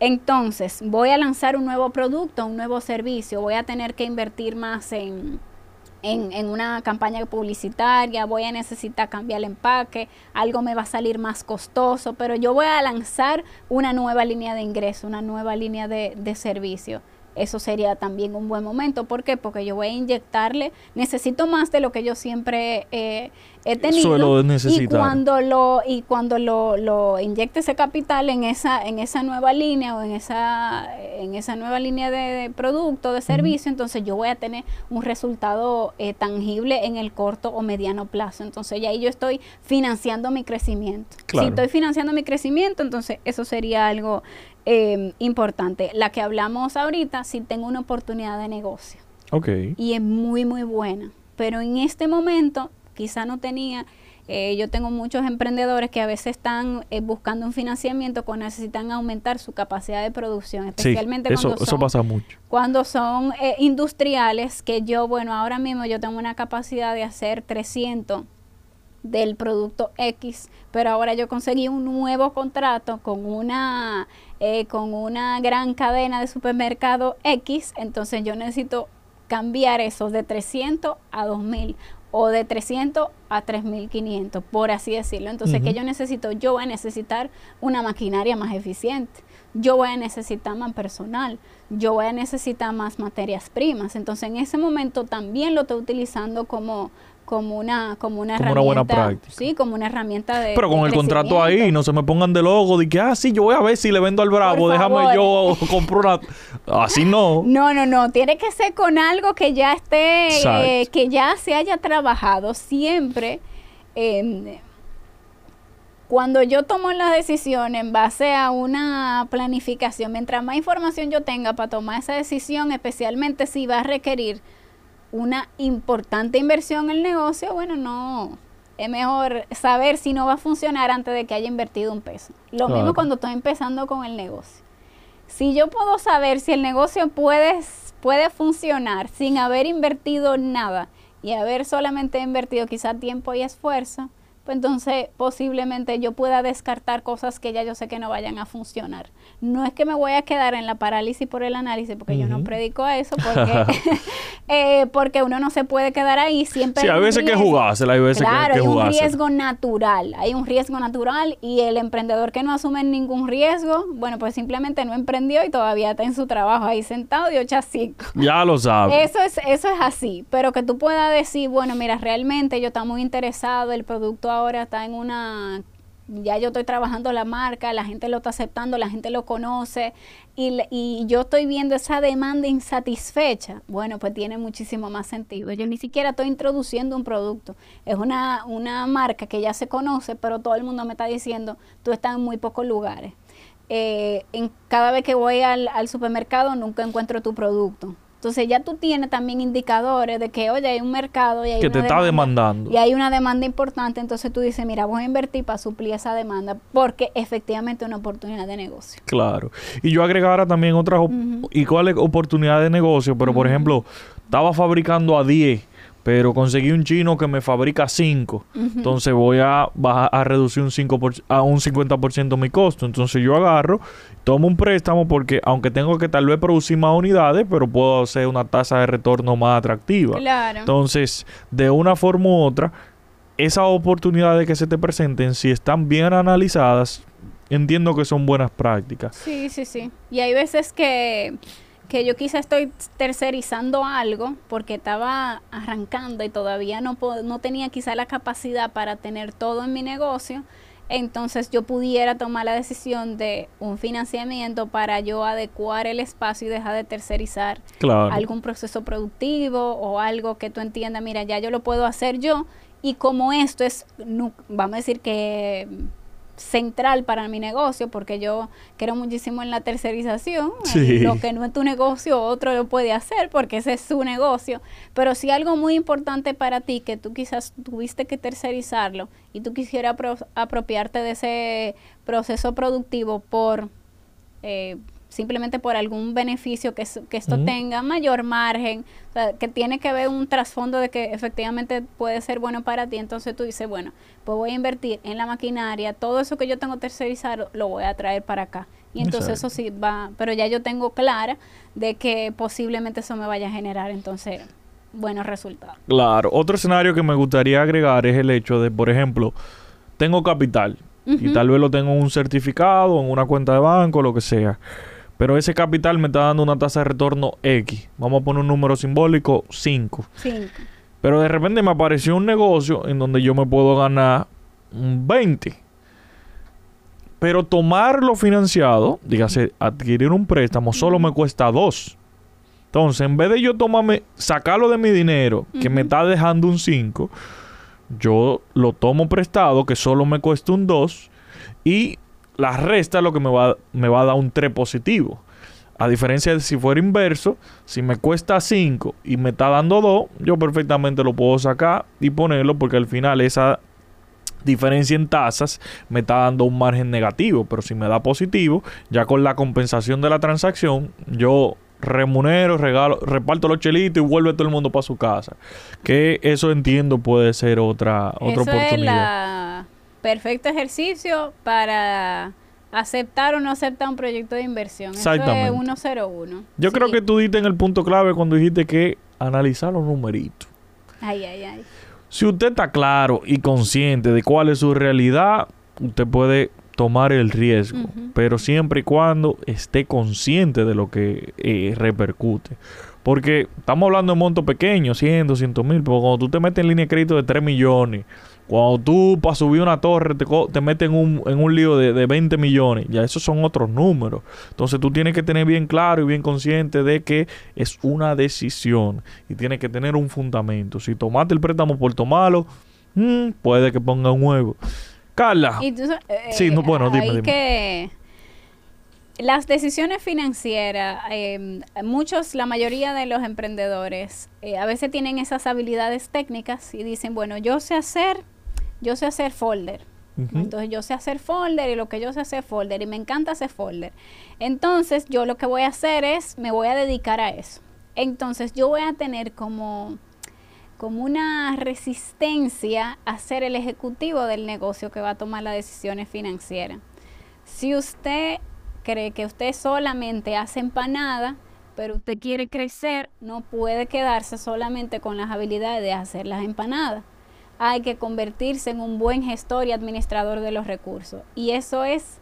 Entonces, voy a lanzar un nuevo producto, un nuevo servicio, voy a tener que invertir más en, en, una campaña publicitaria, voy a necesitar cambiar el empaque, algo me va a salir más costoso, pero yo voy a lanzar una nueva línea de ingreso, una nueva línea de, de servicio eso sería también un buen momento. ¿Por qué? Porque yo voy a inyectarle, necesito más de lo que yo siempre eh, he tenido. Y cuando lo, y cuando lo, lo inyecte ese capital en esa, en esa nueva línea o en esa, en esa nueva línea de, producto, de servicio, entonces yo voy a tener un resultado eh, tangible en el corto o mediano plazo. Entonces ya ahí yo estoy financiando mi crecimiento. Si estoy financiando mi crecimiento, entonces eso sería algo eh, importante. La que hablamos ahorita, si tengo una oportunidad de negocio. Ok. Y es muy, muy buena. Pero en este momento quizá no tenía... Eh, yo tengo muchos emprendedores que a veces están eh, buscando un financiamiento cuando necesitan aumentar su capacidad de producción, especialmente cuando, eso, son, pasa mucho. cuando son eh, industriales, que yo, bueno, ahora mismo yo tengo una capacidad de hacer 300 del producto X, pero ahora yo conseguí un nuevo contrato con una, con una gran cadena de supermercado X, entonces yo necesito cambiar eso de 300 a 2000 o de 300 a 3500, por así decirlo. Entonces, que yo necesito? Yo voy a necesitar una maquinaria más eficiente, yo voy a necesitar más personal, yo voy a necesitar más materias primas. Entonces, en ese momento también lo estoy utilizando como, como una como una herramienta. buena práctica. Sí, como una herramienta de. Pero con el contrato ahí, no se me pongan de logo de que, ah, sí, yo voy a ver si le vendo al Bravo, déjame yo compro una. Así no. No, no, no. Tiene que ser con algo que ya esté, eh, que ya se haya trabajado siempre. cuando yo tomo la decisión en base a una planificación, mientras más información yo tenga para tomar esa decisión, especialmente si va a requerir una importante inversión en el negocio, bueno, no, es mejor saber si no va a funcionar antes de que haya invertido un peso. Lo mismo cuando estoy empezando con el negocio. Si yo puedo saber si el negocio puede, puede funcionar sin haber invertido nada y haber solamente invertido quizá tiempo y esfuerzo, pues entonces posiblemente yo pueda descartar cosas que ya yo sé que no vayan a funcionar. No es que me voy a quedar en la parálisis por el análisis, porque yo no predico a eso, porque, eh, porque uno no se puede quedar ahí siempre. Sí, hay veces que jugársela, hay veces claro, que, hay un riesgo natural, hay un riesgo natural y el emprendedor que no asume ningún riesgo, bueno, pues simplemente no emprendió y todavía está en su trabajo ahí sentado de 8 a 5. Ya lo sabes. Eso es, eso es así, pero que tú puedas decir, bueno, mira, realmente yo estoy muy interesado, el producto ahora está en una ya yo estoy trabajando la marca, la gente lo está aceptando, la gente lo conoce y, yo estoy viendo esa demanda insatisfecha, bueno, pues tiene muchísimo más sentido. Yo ni siquiera estoy introduciendo un producto, es una, una marca que ya se conoce, pero todo el mundo me está diciendo, tú estás en muy pocos lugares. Eh, en, cada vez que voy al supermercado nunca encuentro tu producto entonces ya tú tienes también indicadores de que, oye, hay un mercado y hay que te está demandando. Y hay una demanda importante, entonces tú dices, mira, voy a invertir para suplir esa demanda porque efectivamente es una oportunidad de negocio. Claro. Y yo agregara también otras, ¿y cuál es oportunidad de negocio? Pero, por ejemplo, estaba fabricando a 10 pero conseguí un chino que me fabrica 5. Entonces voy a, bajar, a reducir un 5 a un 50% mi costo. Entonces yo agarro, tomo un préstamo porque aunque tengo que tal vez producir más unidades, pero puedo hacer una tasa de retorno más atractiva. Claro. Entonces, de una forma u otra, esas oportunidades que se te presenten, si están bien analizadas, entiendo que son buenas prácticas. Sí, sí, sí. Y hay veces que que yo quizá estoy tercerizando algo porque estaba arrancando y todavía no, no tenía quizá la capacidad para tener todo en mi negocio, entonces yo pudiera tomar la decisión de un financiamiento para yo adecuar el espacio y dejar de tercerizar algún proceso productivo o algo que tú entiendas, mira, ya yo lo puedo hacer yo y como esto es, vamos a decir que central para mi negocio porque yo creo muchísimo en la tercerización. Lo que no es tu negocio, otro lo puede hacer porque ese es su negocio. Pero si algo muy importante para ti que tú quizás tuviste que tercerizarlo y tú quisieras apropiarte de ese proceso productivo por... Eh, simplemente por algún beneficio que, que esto tenga, mayor margen, que tiene que ver un trasfondo de que efectivamente puede ser bueno para ti, entonces tú dices, bueno, pues voy a invertir en la maquinaria, todo eso que yo tengo tercerizado lo voy a traer para acá. Y entonces eso sí va, pero ya yo tengo clara de que posiblemente eso me vaya a generar entonces buenos resultados. Claro, otro escenario que me gustaría agregar es el hecho de, por ejemplo, tengo capital y tal vez lo tengo en un certificado, en una cuenta de banco, lo que sea pero ese capital me está dando una tasa de retorno X. Vamos a poner un número simbólico, 5. Pero de repente me apareció un negocio en donde yo me puedo ganar un 20. Pero tomarlo financiado, dígase, adquirir un préstamo, solo me cuesta 2. Entonces, en vez de yo tomarme, sacarlo de mi dinero, que me está dejando un 5, yo lo tomo prestado, que solo me cuesta un 2, y la resta lo que me va, me va a dar un 3 positivo. A diferencia de si fuera inverso, si me cuesta 5 y me está dando 2, yo perfectamente lo puedo sacar y ponerlo porque al final esa diferencia en tasas me está dando un margen negativo. Pero si me da positivo, ya con la compensación de la transacción, yo remunero, regalo, reparto los chelitos y vuelve todo el mundo para su casa. Que eso entiendo puede ser otra, otra oportunidad perfecto ejercicio para aceptar o no aceptar un proyecto de inversión. Exactamente. Eso es 101. Yo creo que tú diste en el punto clave cuando dijiste que analizar los numeritos. Ay, ay, ay. Si usted está claro y consciente de cuál es su realidad, usted puede tomar el riesgo, pero siempre y cuando esté consciente de lo que eh, repercute. Porque estamos hablando de montos pequeños, 100, 200 mil, pero cuando tú te metes en línea de crédito de 3 millones, cuando tú para subir una torre te, te metes en un, en un lío de, de, 20 millones, ya esos son otros números. Entonces tú tienes que tener bien claro y bien consciente de que es una decisión y tienes que tener un fundamento. Si tomaste el préstamo por tomarlo, mm, puede que ponga un huevo. Carla. Y sí, no, bueno, dime, dime. que las decisiones financieras, em, muchos, la mayoría de los emprendedores eh, a veces tienen esas habilidades técnicas y dicen, bueno, yo sé hacer yo sé hacer folder. Entonces yo sé hacer folder y lo que yo sé hacer folder y me encanta hacer folder. Entonces yo lo que voy a hacer es, me voy a dedicar a eso. Entonces yo voy a tener como, como una resistencia a ser el ejecutivo del negocio que va a tomar las decisiones financieras. Si usted cree que usted solamente hace empanada, pero usted quiere crecer, no puede quedarse solamente con las habilidades de hacer las empanadas hay que convertirse en un buen gestor y administrador de los recursos. Y eso es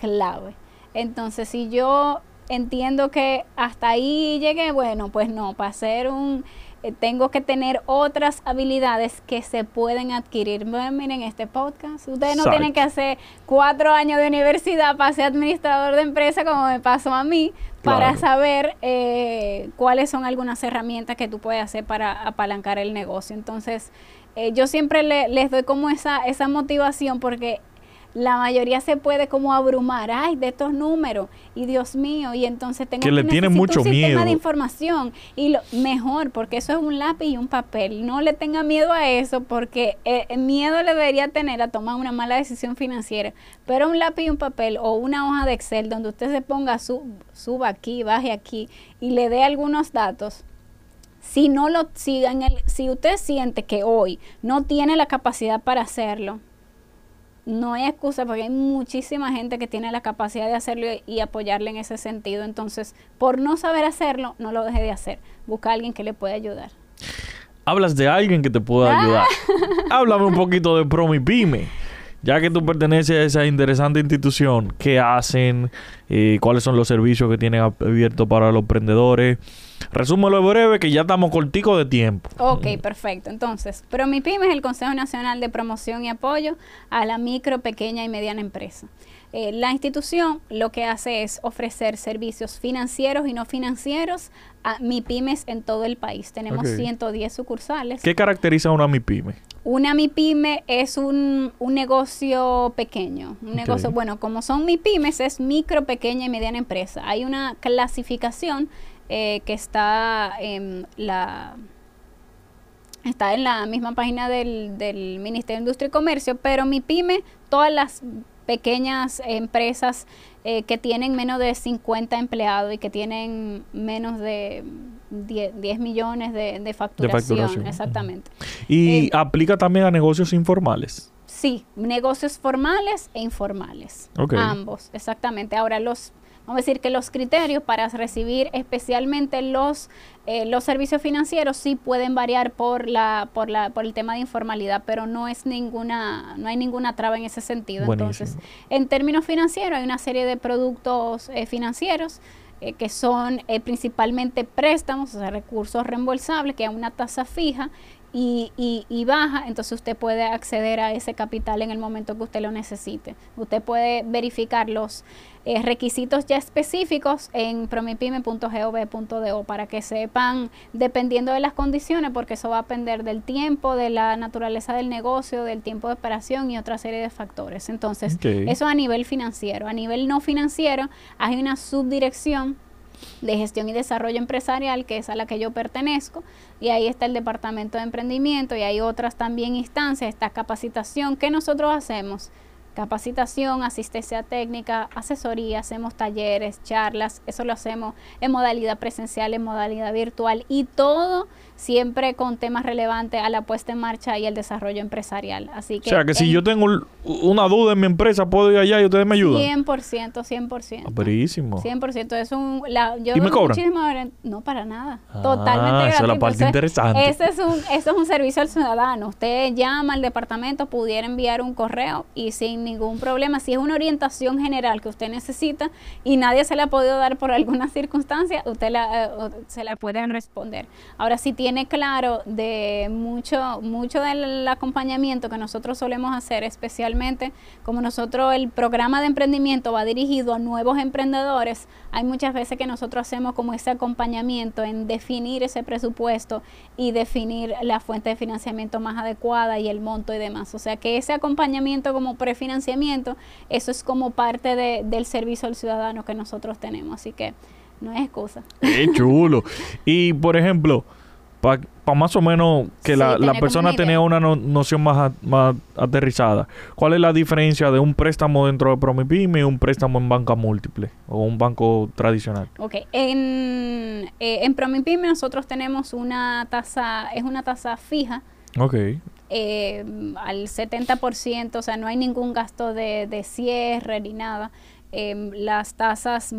clave. Entonces, si yo entiendo que hasta ahí llegué, bueno, pues no, para ser un tengo que tener otras habilidades que se pueden adquirir. miren este podcast, ustedes no tienen que hacer cuatro años de universidad para ser administrador de empresa como me pasó a mí, para saber eh, cuáles son algunas herramientas que tú puedes hacer para apalancar el negocio. Entonces, eh, yo siempre les doy como esa, esa motivación porque la mayoría se puede como abrumar, ay, de estos números, y Dios mío, y entonces tengo que, le tiene mucho un sistema de información, y lo mejor, porque eso es un lápiz y un papel, no le tenga miedo a eso, porque eh, miedo le debería tener a tomar una mala decisión financiera, pero un lápiz y un papel, o una hoja de Excel, donde usted se ponga, su, suba aquí, baje aquí, y le dé algunos datos, si no lo sigan, si usted siente que hoy no tiene la capacidad para hacerlo, no hay excusa porque hay muchísima gente que tiene la capacidad de hacerlo y, apoyarle en ese sentido. Entonces, por no saber hacerlo, no lo deje de hacer. Busca a alguien que le pueda ayudar. Hablas de alguien que te pueda ah. ayudar. Háblame un poquito de Promipyme. Ya que tú perteneces a esa interesante institución, ¿qué hacen? Eh, ¿Cuáles son los servicios que tienen abiertos para los emprendedores? Resúmelo breve que ya estamos corticos de tiempo. Ok, perfecto. Entonces, ProMiPyme es el Consejo Nacional de Promoción y Apoyo a la micro, pequeña y mediana empresa. Eh, la institución lo que hace es ofrecer servicios financieros y no financieros a MIPIMES en todo el país. Tenemos 110 sucursales. ¿Qué caracteriza una MIPYME? Una MIPYME es un, negocio pequeño. Un negocio, bueno, como son MIPYMES, es micro, pequeña y mediana empresa. Hay una clasificación eh, que está en la está en la misma página del, del Ministerio de Industria y Comercio, pero mi pyme, todas las pequeñas empresas eh, que tienen menos de 50 empleados y que tienen menos de 10, millones de, facturación, Exactamente. ¿Y eh, aplica también a negocios informales? Sí, negocios formales e informales. Ambos, exactamente. Ahora, los Vamos a decir que los criterios para recibir especialmente los, eh, los servicios financieros sí pueden variar por, la, por, la, por el tema de informalidad, pero no, es ninguna, no hay ninguna traba en ese sentido. Entonces, en términos financieros hay una serie de productos eh, financieros eh, que son principalmente préstamos, o sea, recursos reembolsables, que hay una tasa fija y, y, y, baja, entonces usted puede acceder a ese capital en el momento que usted lo necesite. Usted puede verificar los eh, requisitos ya específicos en promipyme.gov.do para que sepan, dependiendo de las condiciones, porque eso va a depender del tiempo, de la naturaleza del negocio, del tiempo de operación y otra serie de factores. Entonces, eso a nivel financiero. A nivel no financiero, hay una subdirección de gestión y desarrollo empresarial, que es a la que yo pertenezco, y ahí está el departamento de emprendimiento y hay otras también instancias, esta capacitación que nosotros hacemos capacitación, asistencia técnica, asesoría, hacemos talleres, charlas, eso lo hacemos en modalidad presencial, en modalidad virtual y todo siempre con temas relevantes a la puesta en marcha y el desarrollo empresarial. Así que o sea, que si yo tengo una duda en mi empresa, puedo ir allá y ustedes me ayudan. 100%, 100%. Ah, buenísimo. 100%. Es un, la, yo ¿Y me cobran? No, para nada. Ah, Totalmente gratis. Esa es la parte interesante. Ese es, un, eso es un servicio al ciudadano. Usted llama al departamento, pudiera enviar un correo y sin ningún problema, si es una orientación general que usted necesita y nadie se la ha podido dar por alguna circunstancia, usted la, eh, se la pueden responder. Ahora, si tiene tiene claro de mucho, mucho del acompañamiento que nosotros solemos hacer, especialmente como nosotros el programa de emprendimiento va dirigido a nuevos emprendedores, hay muchas veces que nosotros hacemos como ese acompañamiento en definir ese presupuesto y definir la fuente de financiamiento más adecuada y el monto y demás. O sea que ese acompañamiento como prefinanciamiento, eso es como parte de, del servicio al ciudadano que nosotros tenemos. Así que no es excusa. Qué chulo. y por ejemplo, para más o menos que la, persona tenga una noción más, más aterrizada. ¿Cuál es la diferencia de un préstamo dentro de Promipyme y un préstamo en banca múltiple o un banco tradicional? Ok, en, eh, en Promipyme nosotros tenemos una tasa, es una tasa fija. Ok. Eh, al 70%, o sea, no hay ningún gasto de, de cierre ni nada. Em, las tasas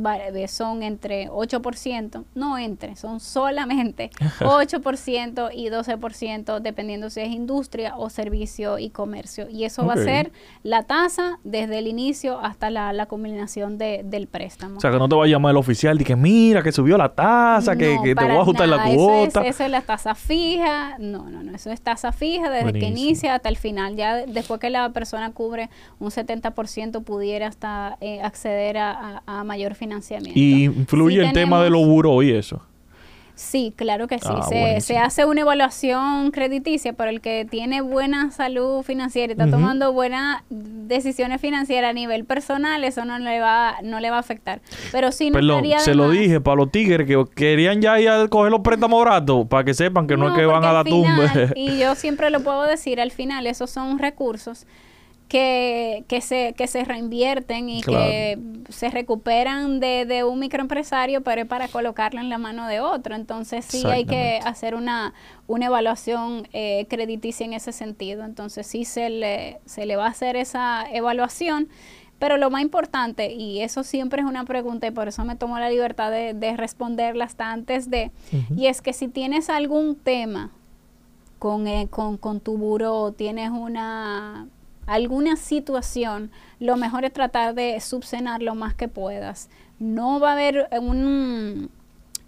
son entre 8%, no entre, son solamente 8% y 12% dependiendo si es industria o servicio y comercio. Y eso va a ser la tasa desde el inicio hasta la, la culminación del préstamo. O sea, que no te va a llamar el oficial y que mira, que subió la tasa, que, te voy a ajustar la cuota. Eso es, la tasa fija. No, no, no, eso es tasa fija desde que inicia hasta el final. Ya después que la persona cubre un 70% pudiera hasta eh, acceder a, mayor financiamiento. Y influye el tema de los buros y eso. Sí, claro que sí. Ah, se, hace una evaluación crediticia, pero el que tiene buena salud financiera y está tomando buenas decisiones financieras a nivel personal, eso no le va, no le va a afectar. Pero sí no Perdón, se lo dije para los tigres que querían ya ir a coger los préstamos baratos, para que sepan que no, es que van a la tumba. y yo siempre lo puedo decir, al final esos son recursos que, que, se, que se reinvierten y que se recuperan de, de, un microempresario, pero es para colocarlo en la mano de otro. Entonces sí hay que hacer una, una evaluación eh, crediticia en ese sentido. Entonces sí se le, se le va a hacer esa evaluación. Pero lo más importante, y eso siempre es una pregunta y por eso me tomo la libertad de, de responderla hasta antes de, y es que si tienes algún tema con, eh, con, con tu buro, tienes una alguna situación, lo mejor es tratar de subsanar lo más que puedas. No va a haber un,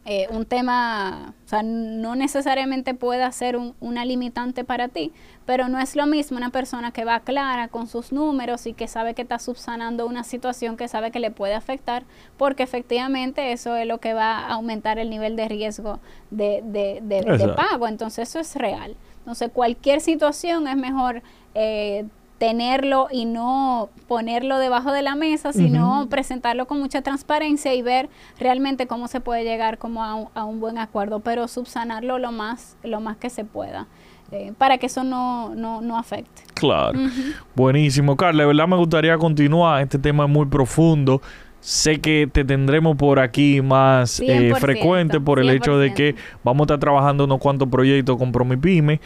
eh, un tema, o sea, no necesariamente pueda ser un, una limitante para ti, pero no es lo mismo una persona que va clara con sus números y que sabe que está subsanando una situación que sabe que le puede afectar, porque efectivamente eso es lo que va a aumentar el nivel de riesgo de, de, de, pago. Entonces eso es real. Entonces cualquier situación es mejor eh, tenerlo y no ponerlo debajo de la mesa, sino presentarlo con mucha transparencia y ver realmente cómo se puede llegar como a un, buen acuerdo, pero subsanarlo lo más, lo más que se pueda. Eh, para que eso no, no, no afecte. Claro. Buenísimo, Carla. De verdad me gustaría continuar. Este tema es muy profundo. Sé que te tendremos por aquí más eh, frecuente por el hecho de que vamos a estar trabajando unos cuantos proyectos con Promipyme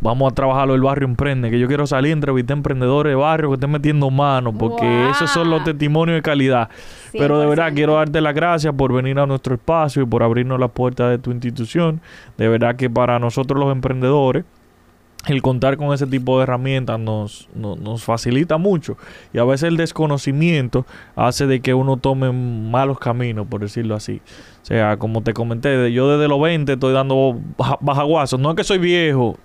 Vamos a trabajarlo el barrio emprende, que yo quiero salir entrevistar emprendedores de barrio que estén metiendo manos, porque esos son los testimonios de calidad. Pero de verdad quiero darte las gracias por venir a nuestro espacio y por abrirnos las puertas de tu institución. De verdad que para nosotros los emprendedores, el contar con ese tipo de herramientas nos, nos, facilita mucho y a veces el desconocimiento hace de que uno tome malos caminos, por decirlo así. O sea, como te comenté, yo desde los 20 estoy dando bajaguasos. No es que soy viejo,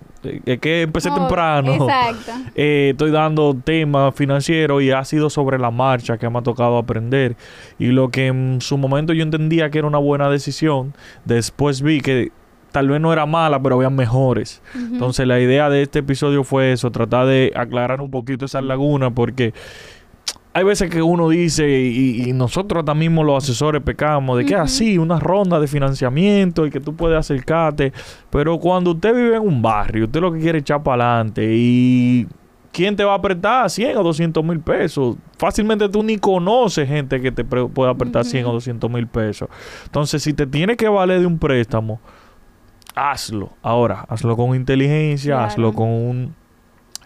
es que empecé temprano. Exacto. Eh, estoy dando temas financieros y ha sido sobre la marcha que me ha tocado aprender. Y lo que en su momento yo entendía que era una buena decisión, después vi que tal vez no era mala, pero había mejores. Entonces la idea de este episodio fue eso, tratar de aclarar un poquito esa laguna porque hay veces que uno dice, y, nosotros también los asesores pecamos, de que así, una ronda de financiamiento y que tú puedes acercarte, pero cuando usted vive en un barrio, usted lo que quiere es echar para adelante y ¿quién te va a apretar 100 o 200 mil pesos? Fácilmente tú ni conoces gente que te pueda apretar 100 o 200 mil pesos. Entonces, si te tiene que valer de un préstamo, hazlo. Ahora, hazlo con inteligencia, hazlo con un,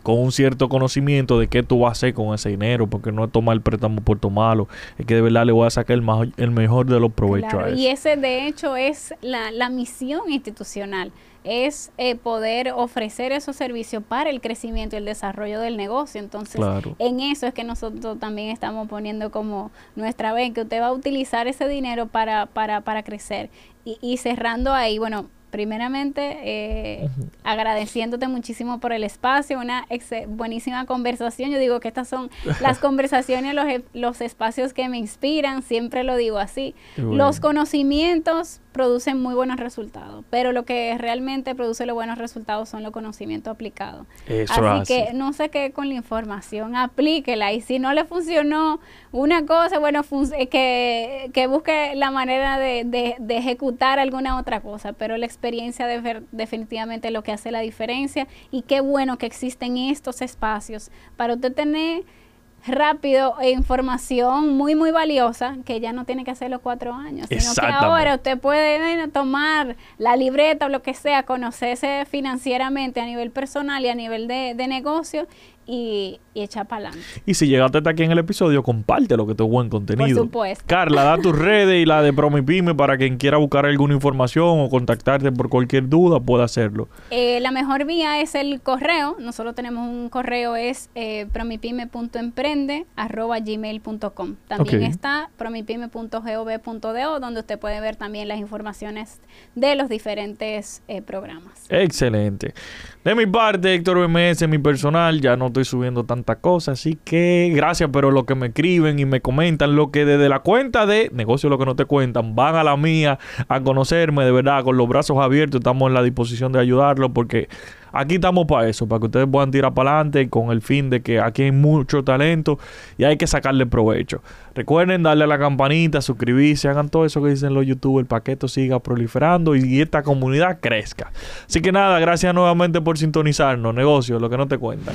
con un cierto conocimiento de qué tú vas a hacer con ese dinero, porque no es tomar el préstamo por tomarlo, es que de verdad le voy a sacar el, el mejor de los provechos a eso. Y ese de hecho es la, la misión institucional es eh, poder ofrecer esos servicios para el crecimiento y el desarrollo del negocio. Entonces, en eso es que nosotros también estamos poniendo como nuestra vez, que usted va a utilizar ese dinero para, para, para crecer. Y, y cerrando ahí, bueno, primeramente eh, agradeciéndote muchísimo por el espacio, una buenísima conversación. Yo digo que estas son las conversaciones, los, e, los espacios que me inspiran, siempre lo digo así. Los conocimientos producen muy buenos resultados, pero lo que realmente produce los buenos resultados son los conocimientos aplicados. así, que no se quede con la información, aplíquela y si no le funcionó una cosa, bueno, eh, que, que busque la manera de, de, ejecutar alguna otra cosa, pero la experiencia de definitivamente lo que hace la diferencia y qué bueno que existen estos espacios para usted tener rápido e información muy, muy valiosa que ya no tiene que hacer los cuatro años, sino que ahora usted puede tomar la libreta o lo que sea, conocerse financieramente a nivel personal y a nivel de, de negocio y, y echar para adelante. Y si llegaste hasta aquí en el episodio, compártelo, que esto es buen contenido. Por supuesto. Carla, da tus redes y la de Promipyme para quien quiera buscar alguna información o contactarte por cualquier duda, pueda hacerlo. Eh, la mejor vía es el correo. Nosotros tenemos un correo, es eh, promipyme.emprende.gmail.com. También Ok. está promipyme.gov.do, donde usted puede ver también las informaciones de los diferentes eh, programas. Excelente. De mi parte, Héctor BMS, mi personal, ya no estoy subiendo tantas cosas, así que gracias, pero lo que me escriben y me comentan, lo que desde la cuenta de Negocio Lo que no te cuentan, van a la mía a conocerme, de verdad, con los brazos abiertos, estamos en la disposición de ayudarlos, porque aquí estamos para eso, para que ustedes puedan tirar para adelante con el fin de que aquí hay mucho talento y hay que sacarle provecho. Recuerden darle a la campanita, suscribirse, hagan todo eso que dicen los youtubers que esto siga proliferando y esta comunidad crezca. Así que nada, gracias nuevamente por sintonizarnos. Negocio, lo que no te cuentan.